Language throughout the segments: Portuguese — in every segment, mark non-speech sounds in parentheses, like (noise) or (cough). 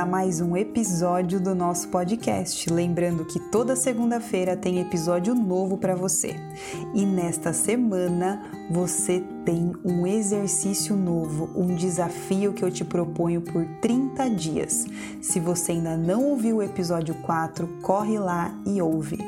a mais um episódio do nosso podcast. Lembrando que toda segunda-feira tem episódio novo para você. E nesta semana você tem um exercício novo, um desafio que eu te proponho por 30 dias. Se você ainda não ouviu o episódio 4, corre lá e ouve.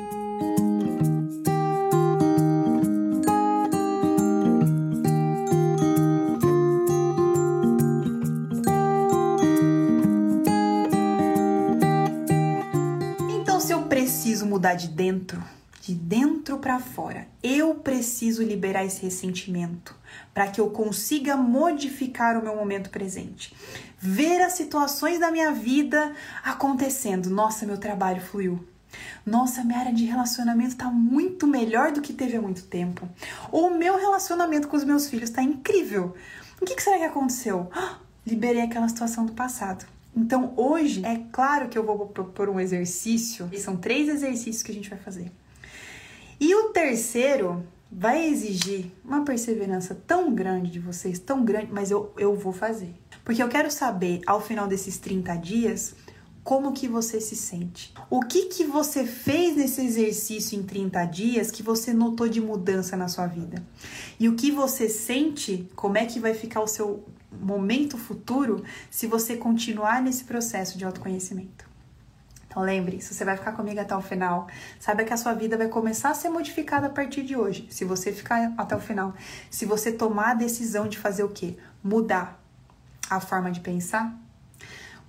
Mudar de dentro, de dentro para fora. Eu preciso liberar esse ressentimento para que eu consiga modificar o meu momento presente. Ver as situações da minha vida acontecendo. Nossa, meu trabalho fluiu. Nossa, minha área de relacionamento está muito melhor do que teve há muito tempo. Ou o meu relacionamento com os meus filhos está incrível. O que, que será que aconteceu? (gasps) liberei aquela situação do passado. Então, hoje, é claro que eu vou propor um exercício, e são três exercícios que a gente vai fazer. E o terceiro vai exigir uma perseverança tão grande de vocês, tão grande, mas eu, eu vou fazer. Porque eu quero saber, ao final desses 30 dias, como que você se sente. O que que você fez nesse exercício em 30 dias que você notou de mudança na sua vida? E o que você sente, como é que vai ficar o seu momento futuro se você continuar nesse processo de autoconhecimento. Então lembre, se você vai ficar comigo até o final, saiba que a sua vida vai começar a ser modificada a partir de hoje. Se você ficar até o final, se você tomar a decisão de fazer o quê? Mudar a forma de pensar,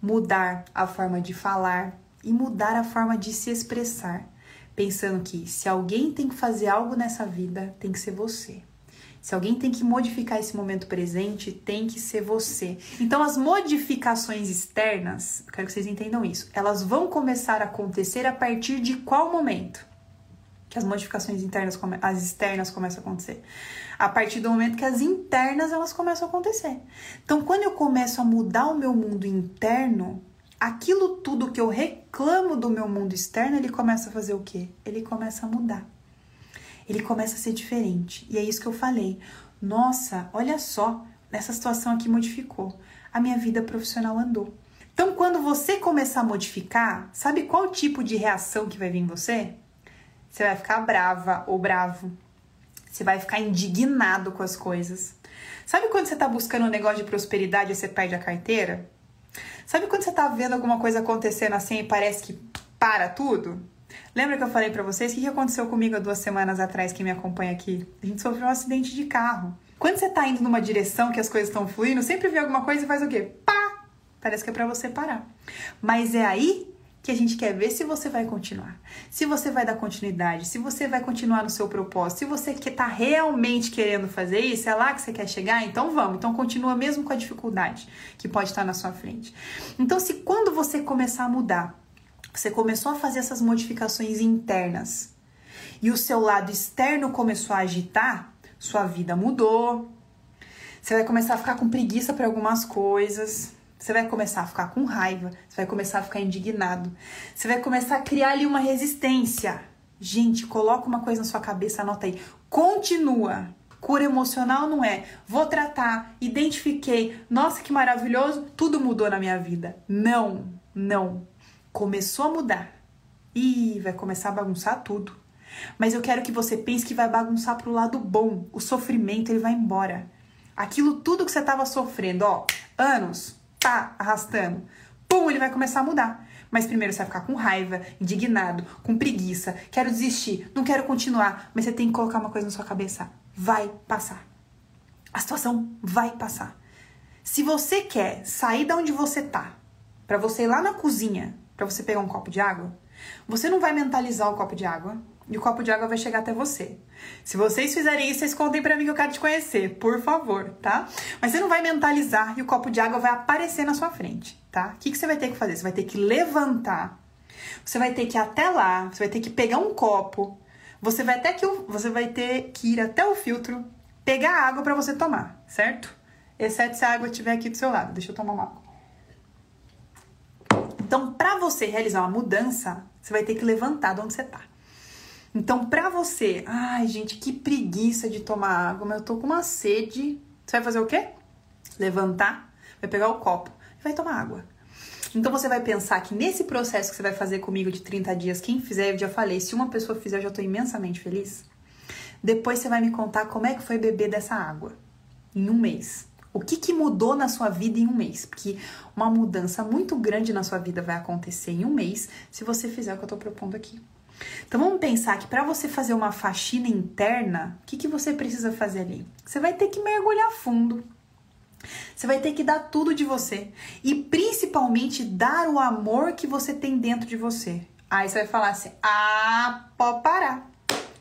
mudar a forma de falar e mudar a forma de se expressar, pensando que se alguém tem que fazer algo nessa vida, tem que ser você. Se alguém tem que modificar esse momento presente, tem que ser você. Então, as modificações externas, quero que vocês entendam isso, elas vão começar a acontecer a partir de qual momento? Que as modificações internas, as externas começam a acontecer. A partir do momento que as internas elas começam a acontecer. Então, quando eu começo a mudar o meu mundo interno, aquilo tudo que eu reclamo do meu mundo externo, ele começa a fazer o quê? Ele começa a mudar ele começa a ser diferente. E é isso que eu falei. Nossa, olha só, essa situação aqui modificou. A minha vida profissional andou. Então, quando você começar a modificar, sabe qual tipo de reação que vai vir em você? Você vai ficar brava ou bravo. Você vai ficar indignado com as coisas. Sabe quando você tá buscando um negócio de prosperidade e você perde a carteira? Sabe quando você tá vendo alguma coisa acontecendo assim e parece que para tudo? Lembra que eu falei para vocês o que aconteceu comigo há duas semanas atrás, quem me acompanha aqui? A gente sofreu um acidente de carro. Quando você tá indo numa direção que as coisas estão fluindo, sempre vê alguma coisa e faz o quê? Pá! Parece que é para você parar. Mas é aí que a gente quer ver se você vai continuar, se você vai dar continuidade, se você vai continuar no seu propósito, se você que tá realmente querendo fazer isso, é lá que você quer chegar, então vamos, então continua mesmo com a dificuldade que pode estar na sua frente. Então, se quando você começar a mudar, você começou a fazer essas modificações internas e o seu lado externo começou a agitar, sua vida mudou. Você vai começar a ficar com preguiça para algumas coisas. Você vai começar a ficar com raiva, você vai começar a ficar indignado. Você vai começar a criar ali uma resistência. Gente, coloca uma coisa na sua cabeça, anota aí. Continua. Cura emocional não é vou tratar, identifiquei, nossa que maravilhoso, tudo mudou na minha vida. Não, não começou a mudar. e vai começar a bagunçar tudo. Mas eu quero que você pense que vai bagunçar pro lado bom. O sofrimento ele vai embora. Aquilo tudo que você estava sofrendo, ó, anos, tá arrastando. Pum, ele vai começar a mudar. Mas primeiro você vai ficar com raiva, indignado, com preguiça, quero desistir, não quero continuar. Mas você tem que colocar uma coisa na sua cabeça: vai passar. A situação vai passar. Se você quer sair da onde você tá, para você ir lá na cozinha para você pegar um copo de água, você não vai mentalizar o copo de água e o copo de água vai chegar até você. Se vocês fizerem isso, vocês contem para mim que eu quero te conhecer, por favor, tá? Mas você não vai mentalizar e o copo de água vai aparecer na sua frente, tá? O que, que você vai ter que fazer? Você vai ter que levantar, você vai ter que ir até lá, você vai ter que pegar um copo, você vai até que você vai ter que ir até o filtro, pegar água para você tomar, certo? Exceto se a água estiver aqui do seu lado. Deixa eu tomar uma água. Então, para você realizar uma mudança, você vai ter que levantar de onde você tá. Então, para você, ai gente, que preguiça de tomar água, mas eu tô com uma sede. Você vai fazer o quê? Levantar, vai pegar o copo e vai tomar água. Então você vai pensar que nesse processo que você vai fazer comigo de 30 dias, quem fizer, eu já falei, se uma pessoa fizer, eu já tô imensamente feliz. Depois você vai me contar como é que foi beber dessa água em um mês. O que, que mudou na sua vida em um mês? Porque uma mudança muito grande na sua vida vai acontecer em um mês se você fizer o que eu tô propondo aqui. Então vamos pensar que para você fazer uma faxina interna, o que, que você precisa fazer ali? Você vai ter que mergulhar fundo. Você vai ter que dar tudo de você e principalmente dar o amor que você tem dentro de você. Aí você vai falar assim: "Ah, pode parar.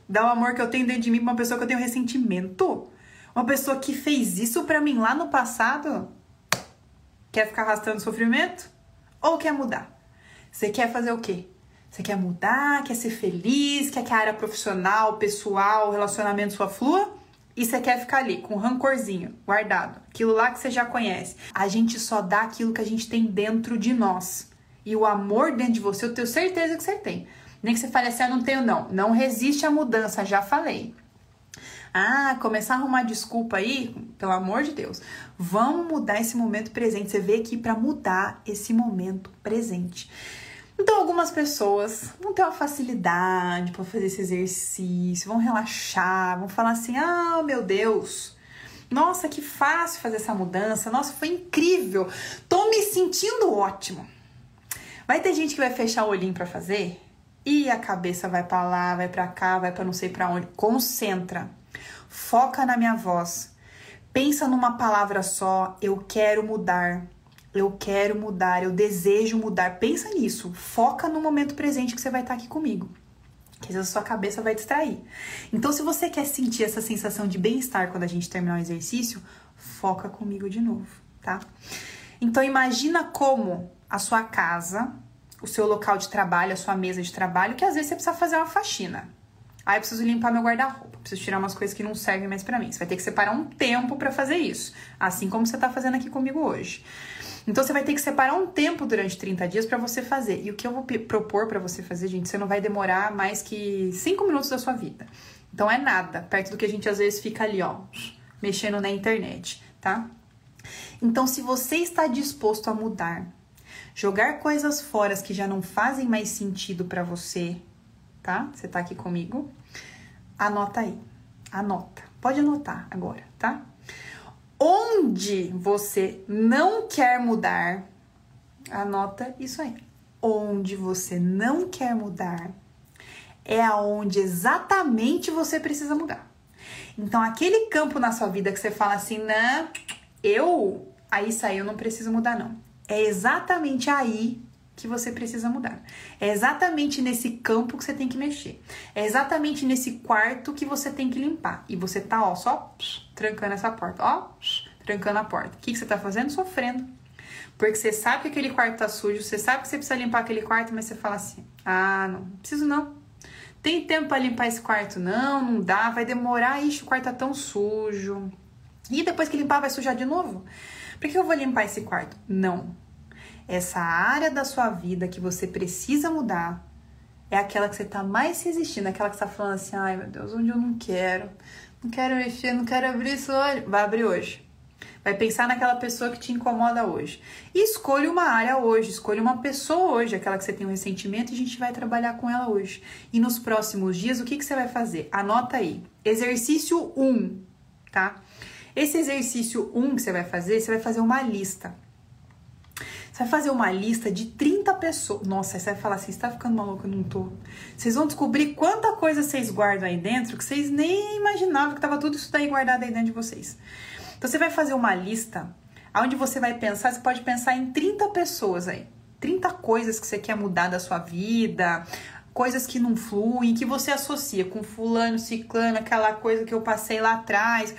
Dá o amor que eu tenho dentro de mim pra uma pessoa que eu tenho ressentimento. Uma pessoa que fez isso para mim lá no passado. Quer ficar arrastando sofrimento ou quer mudar? Você quer fazer o quê? Você quer mudar, quer ser feliz, quer que a área profissional, pessoal, relacionamento sua flua? E você quer ficar ali com rancorzinho guardado, aquilo lá que você já conhece. A gente só dá aquilo que a gente tem dentro de nós. E o amor dentro de você, eu tenho certeza que você tem. Nem que você fale assim, ah, não tenho não. Não resiste à mudança, já falei. Ah, começar a arrumar desculpa aí, pelo amor de Deus. Vamos mudar esse momento presente. Você veio aqui para mudar esse momento presente. Então, algumas pessoas vão ter uma facilidade para fazer esse exercício, vão relaxar, vão falar assim: ah, meu Deus, nossa, que fácil fazer essa mudança, nossa, foi incrível, tô me sentindo ótimo. Vai ter gente que vai fechar o olhinho para fazer e a cabeça vai para lá, vai para cá, vai para não sei para onde. Concentra, foca na minha voz, pensa numa palavra só: eu quero mudar eu quero mudar, eu desejo mudar. Pensa nisso, foca no momento presente que você vai estar aqui comigo. Que às vezes a sua cabeça vai distrair. Então, se você quer sentir essa sensação de bem-estar quando a gente terminar o exercício, foca comigo de novo, tá? Então, imagina como a sua casa, o seu local de trabalho, a sua mesa de trabalho, que às vezes você precisa fazer uma faxina. Aí eu preciso limpar meu guarda-roupa, preciso tirar umas coisas que não servem mais para mim. Você vai ter que separar um tempo para fazer isso, assim como você tá fazendo aqui comigo hoje. Então você vai ter que separar um tempo durante 30 dias para você fazer. E o que eu vou propor para você fazer, gente, você não vai demorar mais que 5 minutos da sua vida. Então é nada, perto do que a gente às vezes fica ali, ó, mexendo na internet, tá? Então, se você está disposto a mudar, jogar coisas fora que já não fazem mais sentido para você, tá? Você tá aqui comigo? Anota aí. Anota. Pode anotar agora, tá? onde você não quer mudar, anota isso aí. Onde você não quer mudar é aonde exatamente você precisa mudar. Então, aquele campo na sua vida que você fala assim, né, eu, aí aí eu não preciso mudar, não. É exatamente aí que você precisa mudar. É exatamente nesse campo que você tem que mexer. É exatamente nesse quarto que você tem que limpar. E você tá, ó, só psh, trancando essa porta, ó, psh, trancando a porta. O que, que você tá fazendo? Sofrendo. Porque você sabe que aquele quarto tá sujo, você sabe que você precisa limpar aquele quarto, mas você fala assim: ah, não, não preciso não. Tem tempo para limpar esse quarto? Não, não dá, vai demorar, ixi, o quarto tá tão sujo. E depois que limpar, vai sujar de novo? Por que eu vou limpar esse quarto? Não, essa área da sua vida que você precisa mudar é aquela que você tá mais resistindo, aquela que você tá falando assim, ai meu Deus, onde eu não quero, não quero mexer, não quero abrir isso hoje. Vai abrir hoje. Vai pensar naquela pessoa que te incomoda hoje. E escolha uma área hoje, escolha uma pessoa hoje, aquela que você tem um ressentimento, e a gente vai trabalhar com ela hoje. E nos próximos dias, o que, que você vai fazer? Anota aí. Exercício 1, tá? Esse exercício 1 que você vai fazer, você vai fazer uma lista. Você vai fazer uma lista de 30 pessoas. Nossa, você vai falar assim: você tá ficando maluco? Eu não tô. Vocês vão descobrir quanta coisa vocês guardam aí dentro que vocês nem imaginavam que tava tudo isso daí guardado aí dentro de vocês. Então você vai fazer uma lista onde você vai pensar, você pode pensar em 30 pessoas aí. 30 coisas que você quer mudar da sua vida, coisas que não fluem, que você associa com fulano, ciclano, aquela coisa que eu passei lá atrás.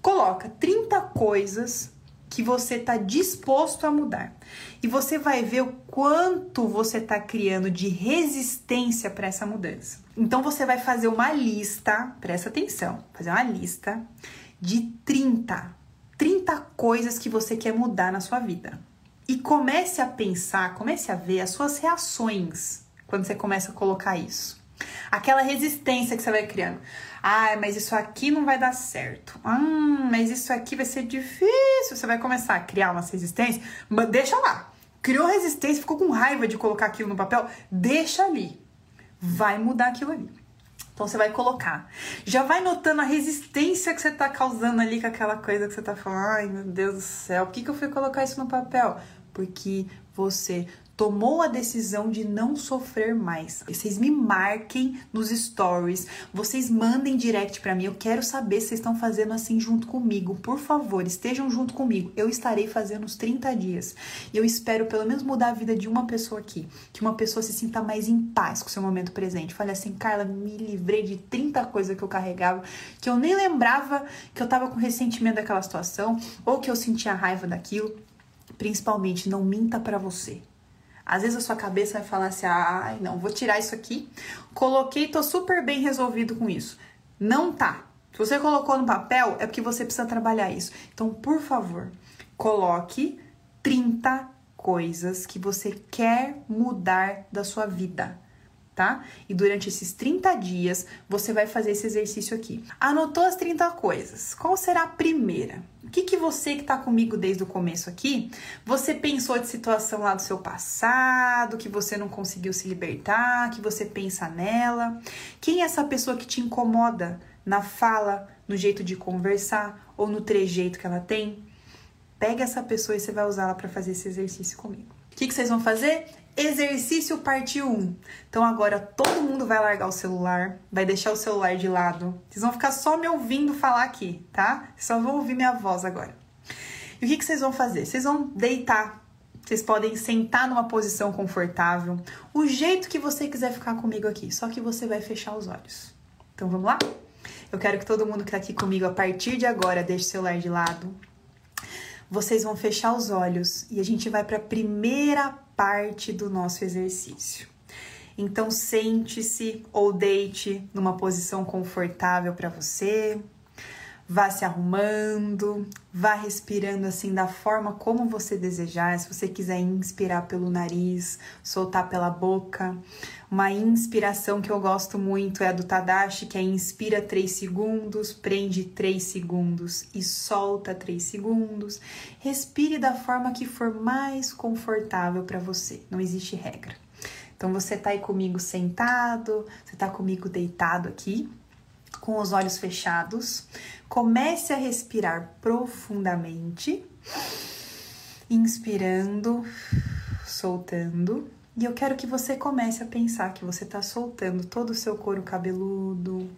Coloca 30 coisas que você está disposto a mudar. E você vai ver o quanto você está criando de resistência para essa mudança. Então você vai fazer uma lista, presta atenção, fazer uma lista de 30, 30 coisas que você quer mudar na sua vida. E comece a pensar, comece a ver as suas reações quando você começa a colocar isso. Aquela resistência que você vai criando. Ah, mas isso aqui não vai dar certo. Hum, mas isso aqui vai ser difícil. Você vai começar a criar uma resistência. Mas deixa lá. criou resistência, ficou com raiva de colocar aquilo no papel, deixa ali. Vai mudar aquilo ali. Então você vai colocar. Já vai notando a resistência que você tá causando ali com aquela coisa que você tá falando. Ai, meu Deus do céu, por que, que eu fui colocar isso no papel? Porque você tomou a decisão de não sofrer mais. Vocês me marquem nos stories, vocês mandem direct para mim. Eu quero saber se vocês estão fazendo assim junto comigo. Por favor, estejam junto comigo. Eu estarei fazendo os 30 dias. E eu espero pelo menos mudar a vida de uma pessoa aqui, que uma pessoa se sinta mais em paz com o seu momento presente. Fale assim, Carla, me livrei de 30 coisas que eu carregava, que eu nem lembrava que eu tava com ressentimento daquela situação ou que eu sentia raiva daquilo. Principalmente, não minta para você. Às vezes a sua cabeça vai falar assim: ai, não, vou tirar isso aqui. Coloquei, tô super bem resolvido com isso. Não tá. Se você colocou no papel, é porque você precisa trabalhar isso. Então, por favor, coloque 30 coisas que você quer mudar da sua vida tá? E durante esses 30 dias você vai fazer esse exercício aqui. Anotou as 30 coisas. Qual será a primeira? O que, que você que tá comigo desde o começo aqui, você pensou de situação lá do seu passado, que você não conseguiu se libertar, que você pensa nela? Quem é essa pessoa que te incomoda na fala, no jeito de conversar ou no trejeito que ela tem? Pega essa pessoa e você vai usá-la para fazer esse exercício comigo. O que, que vocês vão fazer? Exercício parte 1. Então agora todo mundo vai largar o celular, vai deixar o celular de lado. Vocês vão ficar só me ouvindo falar aqui, tá? Só vão ouvir minha voz agora. E o que, que vocês vão fazer? Vocês vão deitar. Vocês podem sentar numa posição confortável, o jeito que você quiser ficar comigo aqui, só que você vai fechar os olhos. Então vamos lá? Eu quero que todo mundo que tá aqui comigo a partir de agora deixe o celular de lado. Vocês vão fechar os olhos e a gente vai para a primeira parte do nosso exercício. Então, sente-se ou deite numa posição confortável para você. Vá se arrumando, vá respirando assim da forma como você desejar. Se você quiser inspirar pelo nariz, soltar pela boca. Uma inspiração que eu gosto muito é a do Tadashi, que é inspira 3 segundos, prende 3 segundos e solta 3 segundos. Respire da forma que for mais confortável para você. Não existe regra. Então você tá aí comigo sentado, você tá comigo deitado aqui, com os olhos fechados. Comece a respirar profundamente, inspirando, soltando. E eu quero que você comece a pensar que você está soltando todo o seu couro cabeludo,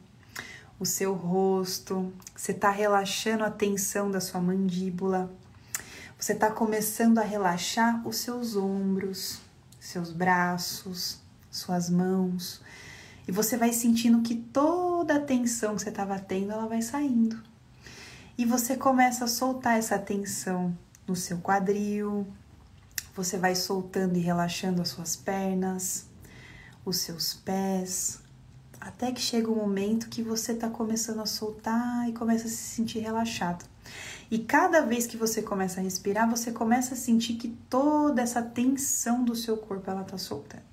o seu rosto, você está relaxando a tensão da sua mandíbula, você está começando a relaxar os seus ombros, seus braços, suas mãos, e você vai sentindo que toda a tensão que você estava tendo, ela vai saindo. E você começa a soltar essa tensão no seu quadril, você vai soltando e relaxando as suas pernas, os seus pés, até que chega o um momento que você está começando a soltar e começa a se sentir relaxado. E cada vez que você começa a respirar, você começa a sentir que toda essa tensão do seu corpo ela está soltando.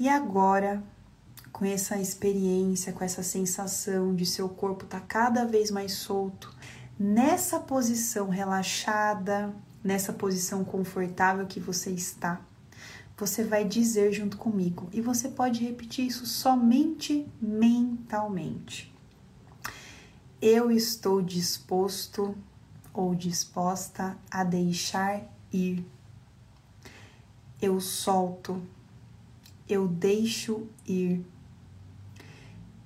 E agora com essa experiência, com essa sensação de seu corpo estar tá cada vez mais solto, nessa posição relaxada, nessa posição confortável que você está, você vai dizer junto comigo e você pode repetir isso somente mentalmente. Eu estou disposto ou disposta a deixar ir. Eu solto, eu deixo ir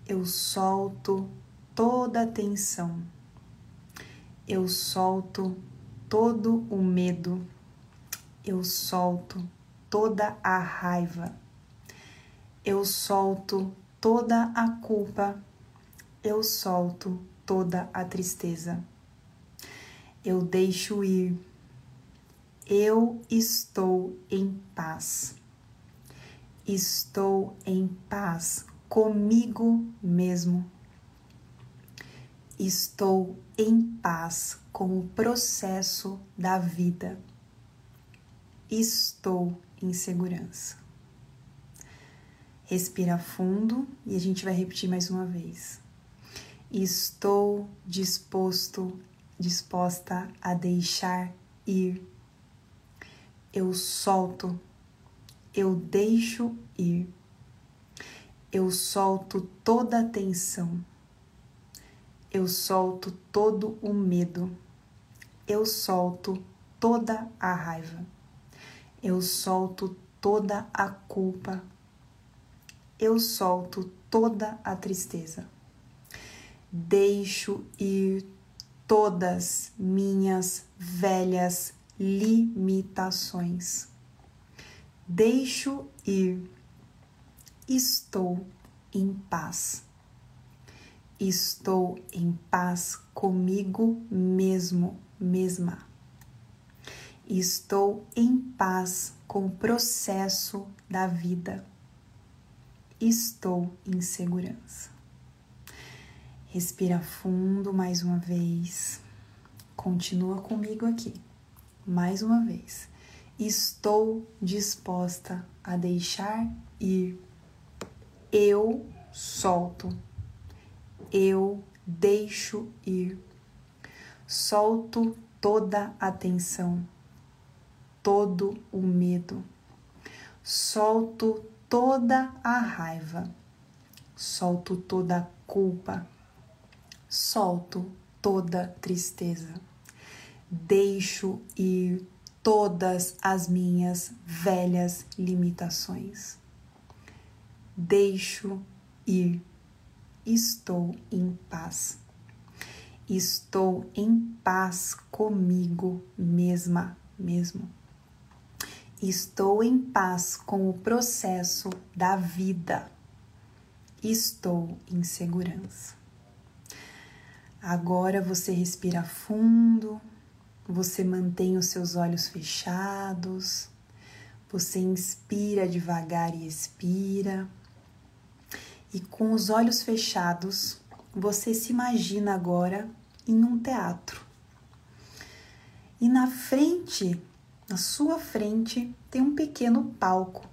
eu solto toda a tensão, eu solto todo o medo, eu solto toda a raiva, eu solto toda a culpa, eu solto toda a tristeza, eu deixo ir, eu estou em paz. Estou em paz comigo mesmo. Estou em paz com o processo da vida. Estou em segurança. Respira fundo e a gente vai repetir mais uma vez. Estou disposto, disposta a deixar ir. eu solto, eu deixo ir. Eu solto toda a tensão. Eu solto todo o medo. Eu solto toda a raiva. Eu solto toda a culpa. Eu solto toda a tristeza. Deixo ir todas minhas velhas limitações. Deixo ir. Estou em paz. Estou em paz comigo mesmo, mesma. Estou em paz com o processo da vida. Estou em segurança. Respira fundo mais uma vez. Continua comigo aqui. Mais uma vez. Estou disposta a deixar ir. Eu solto. Eu deixo ir. Solto toda a tensão, todo o medo. Solto toda a raiva. Solto toda a culpa solto toda tristeza. Deixo ir todas as minhas velhas limitações. Deixo ir. Estou em paz. Estou em paz comigo mesma, mesmo. Estou em paz com o processo da vida. Estou em segurança. Agora você respira fundo, você mantém os seus olhos fechados, você inspira devagar e expira. E com os olhos fechados, você se imagina agora em um teatro. E na frente, na sua frente, tem um pequeno palco.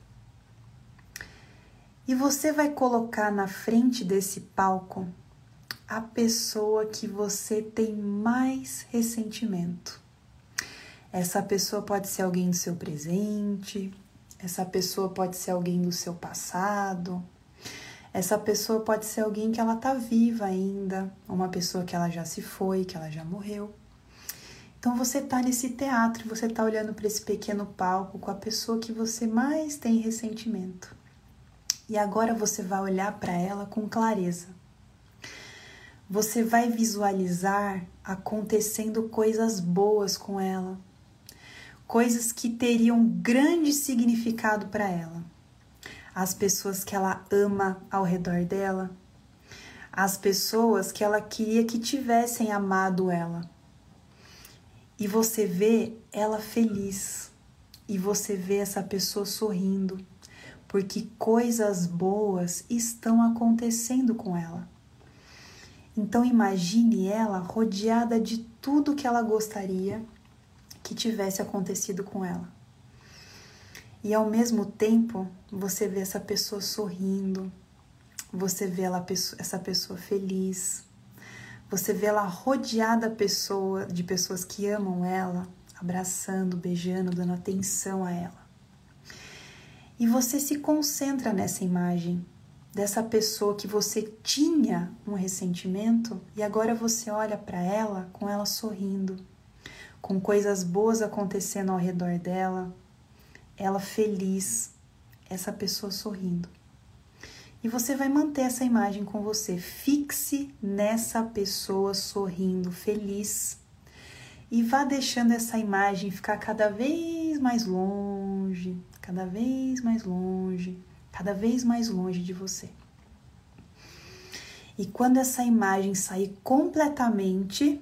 E você vai colocar na frente desse palco a pessoa que você tem mais ressentimento. Essa pessoa pode ser alguém do seu presente, essa pessoa pode ser alguém do seu passado, essa pessoa pode ser alguém que ela tá viva ainda, uma pessoa que ela já se foi, que ela já morreu. Então você tá nesse teatro, você tá olhando para esse pequeno palco com a pessoa que você mais tem ressentimento. E agora você vai olhar para ela com clareza você vai visualizar acontecendo coisas boas com ela, coisas que teriam grande significado para ela. As pessoas que ela ama ao redor dela, as pessoas que ela queria que tivessem amado ela. E você vê ela feliz, e você vê essa pessoa sorrindo, porque coisas boas estão acontecendo com ela. Então imagine ela rodeada de tudo que ela gostaria que tivesse acontecido com ela. E ao mesmo tempo, você vê essa pessoa sorrindo, você vê ela, essa pessoa feliz, você vê ela rodeada pessoa, de pessoas que amam ela, abraçando, beijando, dando atenção a ela. E você se concentra nessa imagem dessa pessoa que você tinha um ressentimento e agora você olha para ela com ela sorrindo, com coisas boas acontecendo ao redor dela, ela feliz, essa pessoa sorrindo. E você vai manter essa imagem com você. Fixe nessa pessoa sorrindo, feliz. E vá deixando essa imagem ficar cada vez mais longe, cada vez mais longe cada vez mais longe de você. E quando essa imagem sair completamente,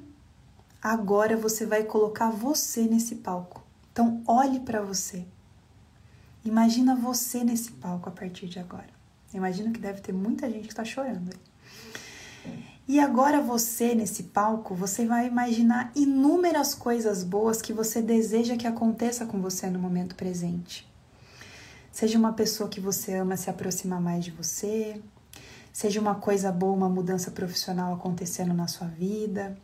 agora você vai colocar você nesse palco. Então olhe para você. Imagina você nesse palco a partir de agora. Imagino que deve ter muita gente que está chorando. E agora você nesse palco, você vai imaginar inúmeras coisas boas que você deseja que aconteça com você no momento presente. Seja uma pessoa que você ama se aproximar mais de você, Seja uma coisa boa, uma mudança profissional acontecendo na sua vida.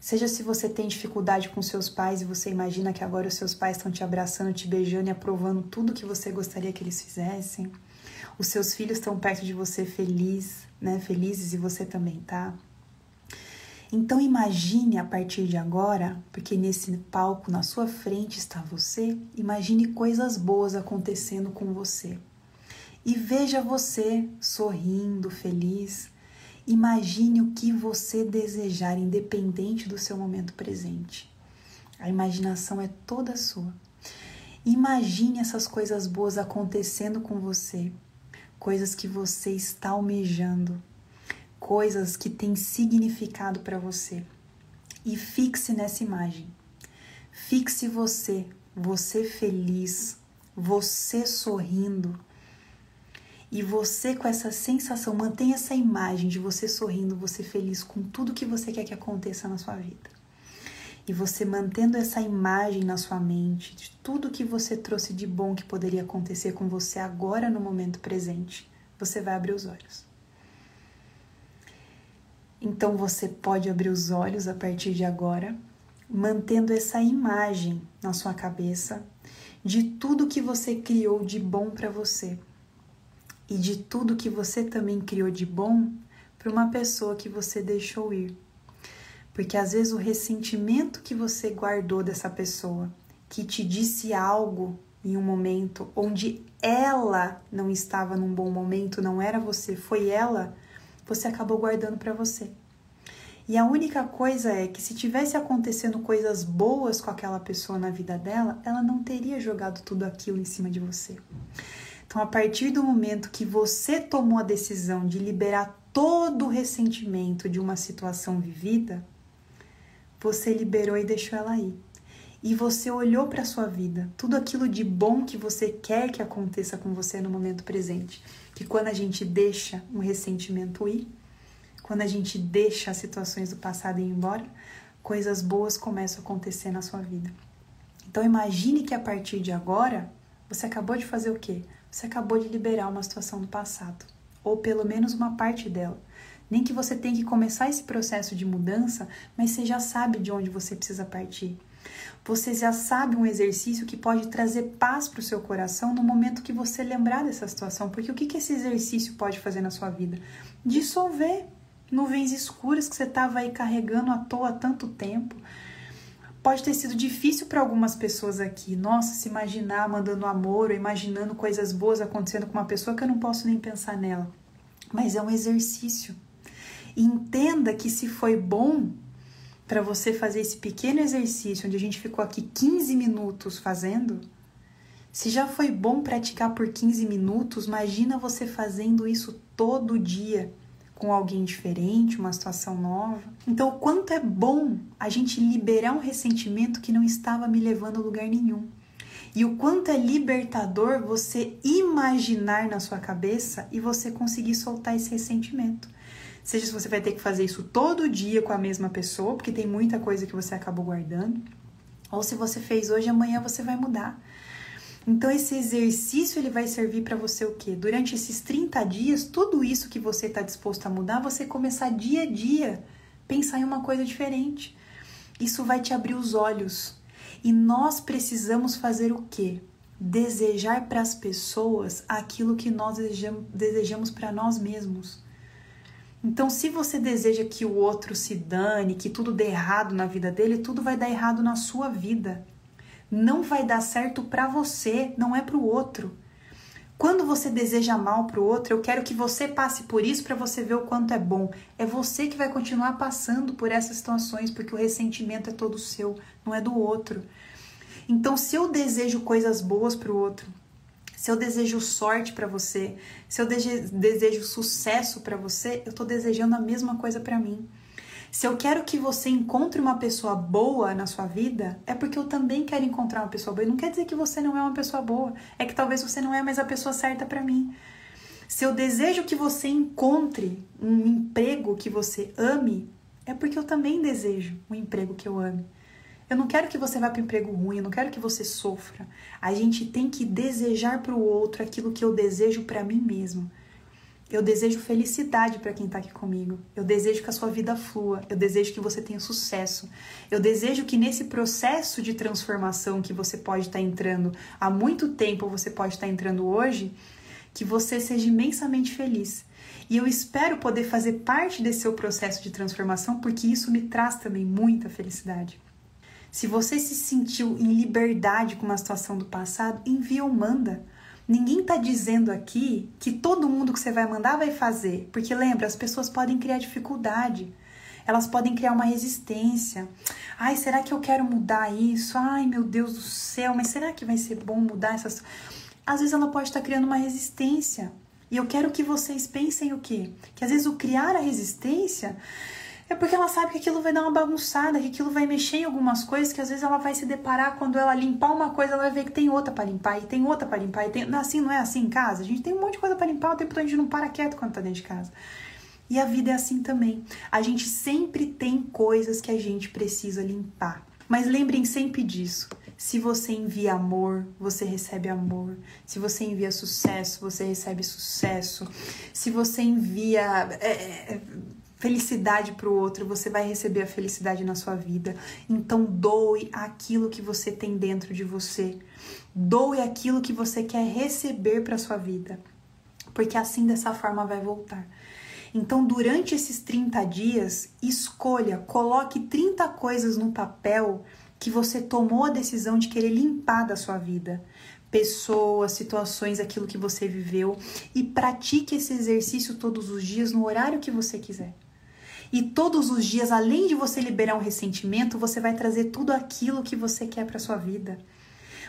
Seja se você tem dificuldade com seus pais e você imagina que agora os seus pais estão te abraçando, te beijando e aprovando tudo que você gostaria que eles fizessem. Os seus filhos estão perto de você feliz, né? Felizes e você também tá. Então imagine a partir de agora, porque nesse palco na sua frente está você, imagine coisas boas acontecendo com você. E veja você sorrindo, feliz. Imagine o que você desejar, independente do seu momento presente. A imaginação é toda sua. Imagine essas coisas boas acontecendo com você, coisas que você está almejando, coisas que têm significado para você. E fixe nessa imagem. Fixe você, você feliz, você sorrindo. E você com essa sensação, mantenha essa imagem de você sorrindo, você feliz com tudo que você quer que aconteça na sua vida. E você mantendo essa imagem na sua mente de tudo que você trouxe de bom que poderia acontecer com você agora no momento presente, você vai abrir os olhos. Então você pode abrir os olhos a partir de agora, mantendo essa imagem na sua cabeça de tudo que você criou de bom para você e de tudo que você também criou de bom para uma pessoa que você deixou ir. Porque às vezes o ressentimento que você guardou dessa pessoa, que te disse algo em um momento onde ela não estava num bom momento, não era você, foi ela você acabou guardando para você. E a única coisa é que se tivesse acontecendo coisas boas com aquela pessoa na vida dela, ela não teria jogado tudo aquilo em cima de você. Então, a partir do momento que você tomou a decisão de liberar todo o ressentimento de uma situação vivida, você liberou e deixou ela ir. E você olhou para a sua vida, tudo aquilo de bom que você quer que aconteça com você no momento presente que quando a gente deixa um ressentimento ir, quando a gente deixa as situações do passado ir embora, coisas boas começam a acontecer na sua vida. Então imagine que a partir de agora, você acabou de fazer o quê? Você acabou de liberar uma situação do passado, ou pelo menos uma parte dela. Nem que você tenha que começar esse processo de mudança, mas você já sabe de onde você precisa partir. Você já sabe um exercício que pode trazer paz para o seu coração no momento que você lembrar dessa situação. Porque o que, que esse exercício pode fazer na sua vida? Dissolver nuvens escuras que você estava aí carregando à toa há tanto tempo. Pode ter sido difícil para algumas pessoas aqui. Nossa, se imaginar mandando amor ou imaginando coisas boas acontecendo com uma pessoa que eu não posso nem pensar nela. Mas é um exercício. Entenda que se foi bom para você fazer esse pequeno exercício onde a gente ficou aqui 15 minutos fazendo, se já foi bom praticar por 15 minutos, imagina você fazendo isso todo dia com alguém diferente, uma situação nova. Então, o quanto é bom a gente liberar um ressentimento que não estava me levando a lugar nenhum. E o quanto é libertador você imaginar na sua cabeça e você conseguir soltar esse ressentimento. Seja se você vai ter que fazer isso todo dia com a mesma pessoa, porque tem muita coisa que você acabou guardando, ou se você fez hoje, amanhã você vai mudar. Então esse exercício ele vai servir para você o quê? Durante esses 30 dias, tudo isso que você está disposto a mudar, você começar dia a dia pensar em uma coisa diferente. Isso vai te abrir os olhos. E nós precisamos fazer o quê? Desejar para as pessoas aquilo que nós desejamos, para nós mesmos. Então, se você deseja que o outro se dane, que tudo dê errado na vida dele, tudo vai dar errado na sua vida. Não vai dar certo para você, não é para o outro. Quando você deseja mal para o outro, eu quero que você passe por isso para você ver o quanto é bom. É você que vai continuar passando por essas situações, porque o ressentimento é todo seu, não é do outro. Então, se eu desejo coisas boas para o outro, se eu desejo sorte para você, se eu desejo sucesso para você, eu estou desejando a mesma coisa para mim. Se eu quero que você encontre uma pessoa boa na sua vida, é porque eu também quero encontrar uma pessoa boa. E não quer dizer que você não é uma pessoa boa, é que talvez você não é mais a pessoa certa para mim. Se eu desejo que você encontre um emprego que você ame, é porque eu também desejo um emprego que eu ame. Eu não quero que você vá para um emprego ruim, eu não quero que você sofra. A gente tem que desejar para o outro aquilo que eu desejo para mim mesmo. Eu desejo felicidade para quem está aqui comigo. Eu desejo que a sua vida flua. Eu desejo que você tenha sucesso. Eu desejo que nesse processo de transformação que você pode estar tá entrando há muito tempo, você pode estar tá entrando hoje, que você seja imensamente feliz. E eu espero poder fazer parte desse seu processo de transformação, porque isso me traz também muita felicidade. Se você se sentiu em liberdade com uma situação do passado, envia ou manda. Ninguém está dizendo aqui que todo mundo que você vai mandar vai fazer, porque lembra, as pessoas podem criar dificuldade, elas podem criar uma resistência. Ai, será que eu quero mudar isso? Ai, meu Deus do céu, mas será que vai ser bom mudar essas. Às vezes ela pode estar criando uma resistência. E eu quero que vocês pensem o quê? Que às vezes o criar a resistência é porque ela sabe que aquilo vai dar uma bagunçada, que aquilo vai mexer em algumas coisas, que às vezes ela vai se deparar quando ela limpar uma coisa, ela vai ver que tem outra para limpar, e tem outra para limpar, e tem. Assim, não é assim em casa? A gente tem um monte de coisa para limpar, o tempo todo a gente não para quieto quando tá dentro de casa. E a vida é assim também. A gente sempre tem coisas que a gente precisa limpar. Mas lembrem sempre disso. Se você envia amor, você recebe amor. Se você envia sucesso, você recebe sucesso. Se você envia. É, é felicidade para o outro, você vai receber a felicidade na sua vida. Então, doe aquilo que você tem dentro de você. Doe aquilo que você quer receber para sua vida. Porque assim dessa forma vai voltar. Então, durante esses 30 dias, escolha, coloque 30 coisas no papel que você tomou a decisão de querer limpar da sua vida. Pessoas, situações, aquilo que você viveu e pratique esse exercício todos os dias no horário que você quiser. E todos os dias, além de você liberar um ressentimento, você vai trazer tudo aquilo que você quer para sua vida.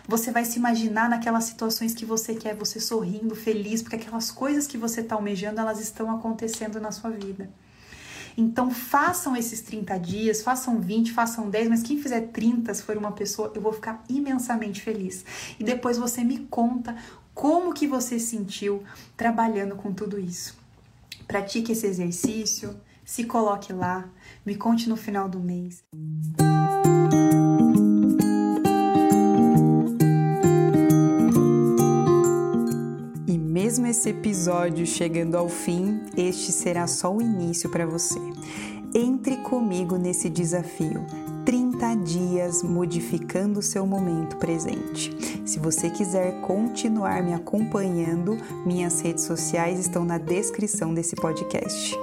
Você vai se imaginar naquelas situações que você quer, você sorrindo, feliz, porque aquelas coisas que você está almejando, elas estão acontecendo na sua vida. Então façam esses 30 dias, façam 20, façam 10, mas quem fizer 30, se for uma pessoa, eu vou ficar imensamente feliz. E depois você me conta como que você sentiu trabalhando com tudo isso. Pratique esse exercício, se coloque lá, me conte no final do mês. E mesmo esse episódio chegando ao fim, este será só o início para você. Entre comigo nesse desafio. 30 dias modificando seu momento presente. Se você quiser continuar me acompanhando, minhas redes sociais estão na descrição desse podcast.